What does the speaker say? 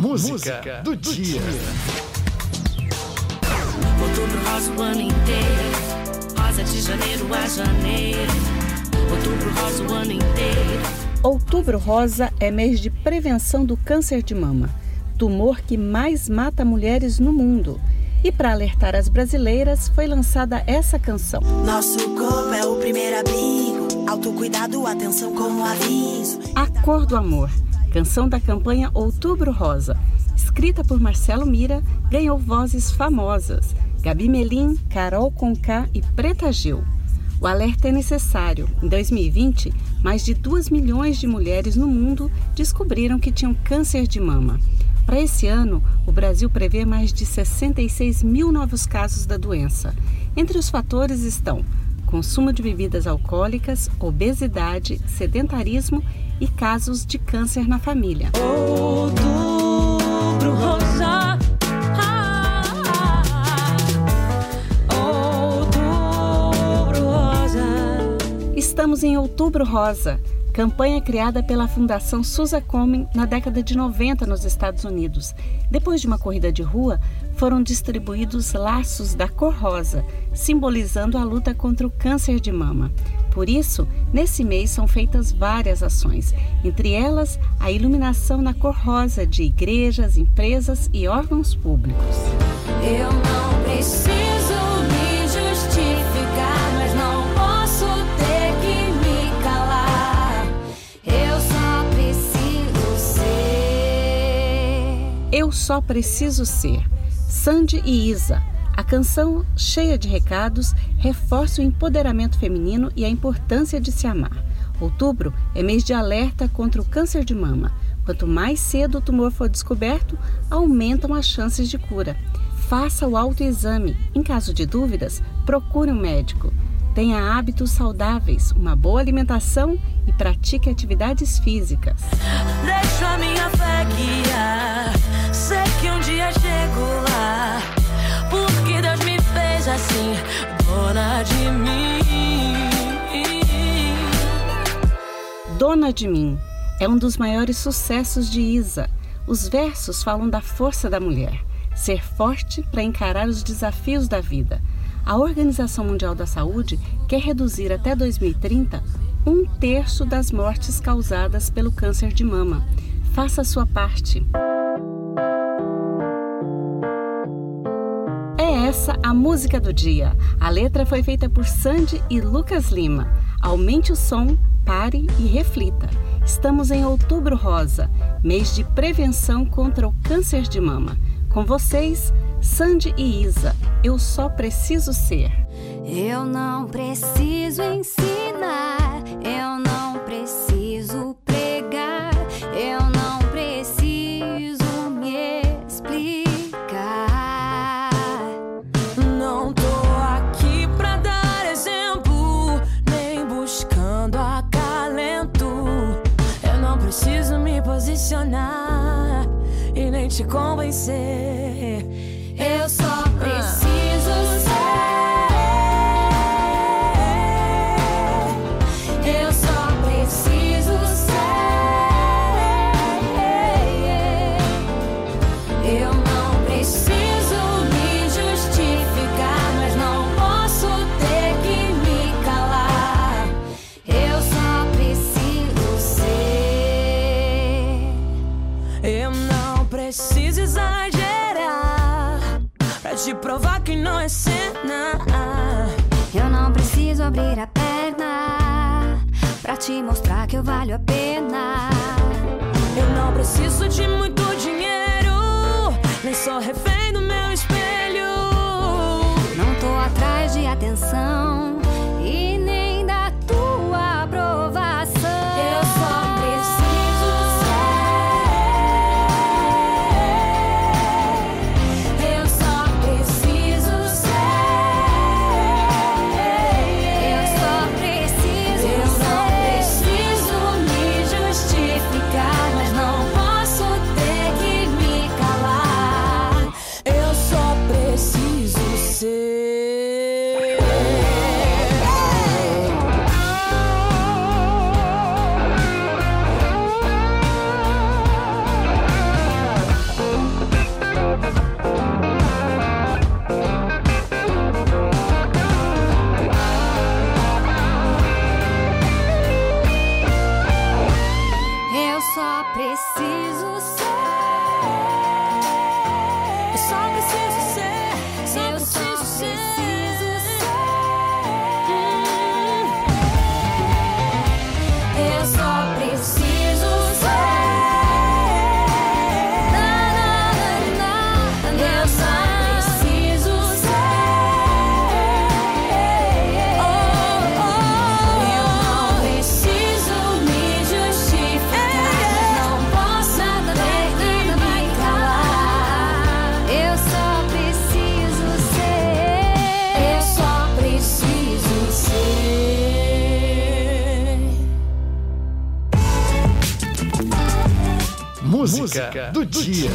música do dia. Outubro rosa o ano inteiro. Rosa de janeiro a janeiro. Outubro rosa o ano inteiro. Outubro Rosa é mês de prevenção do câncer de mama, tumor que mais mata mulheres no mundo. E para alertar as brasileiras, foi lançada essa canção. Nosso corpo é o primeiro abrigo. Autocuidado, atenção com o aviso. A Cor do Amor, canção da campanha Outubro Rosa, escrita por Marcelo Mira, ganhou vozes famosas: Gabi Melim, Carol Conká e Preta Gil. O alerta é necessário. Em 2020, mais de 2 milhões de mulheres no mundo descobriram que tinham câncer de mama. Para esse ano, o Brasil prevê mais de 66 mil novos casos da doença. Entre os fatores estão consumo de bebidas alcoólicas, obesidade, sedentarismo e casos de câncer na família. Outubro rosa. Outubro rosa. Estamos em Outubro Rosa, campanha criada pela Fundação Susa Komen na década de 90 nos Estados Unidos. Depois de uma corrida de rua, foram distribuídos laços da cor rosa, simbolizando a luta contra o câncer de mama. Por isso, nesse mês são feitas várias ações, entre elas a iluminação na cor rosa de igrejas, empresas e órgãos públicos. Eu não preciso me justificar, mas não posso ter que me calar. Eu só preciso ser. Eu só preciso ser. Sandy e Isa. A canção, cheia de recados, reforça o empoderamento feminino e a importância de se amar. Outubro é mês de alerta contra o câncer de mama. Quanto mais cedo o tumor for descoberto, aumentam as chances de cura. Faça o autoexame. Em caso de dúvidas, procure um médico. Tenha hábitos saudáveis, uma boa alimentação e pratique atividades físicas. Dona de Mim é um dos maiores sucessos de Isa. Os versos falam da força da mulher, ser forte para encarar os desafios da vida. A Organização Mundial da Saúde quer reduzir até 2030 um terço das mortes causadas pelo câncer de mama. Faça a sua parte. É essa a música do dia. A letra foi feita por Sandy e Lucas Lima. Aumente o som, pare e reflita. Estamos em Outubro Rosa, mês de prevenção contra o câncer de mama. Com vocês, Sandy e Isa. Eu só preciso ser. Eu não preciso ensinar, te convencer. Preciso exagerar pra te provar que não é cena. Eu não preciso abrir a perna pra te mostrar que eu valho a pena. Eu não preciso de muito dinheiro, nem sou refém do meu espelho. Não tô atrás de atenção Música do dia.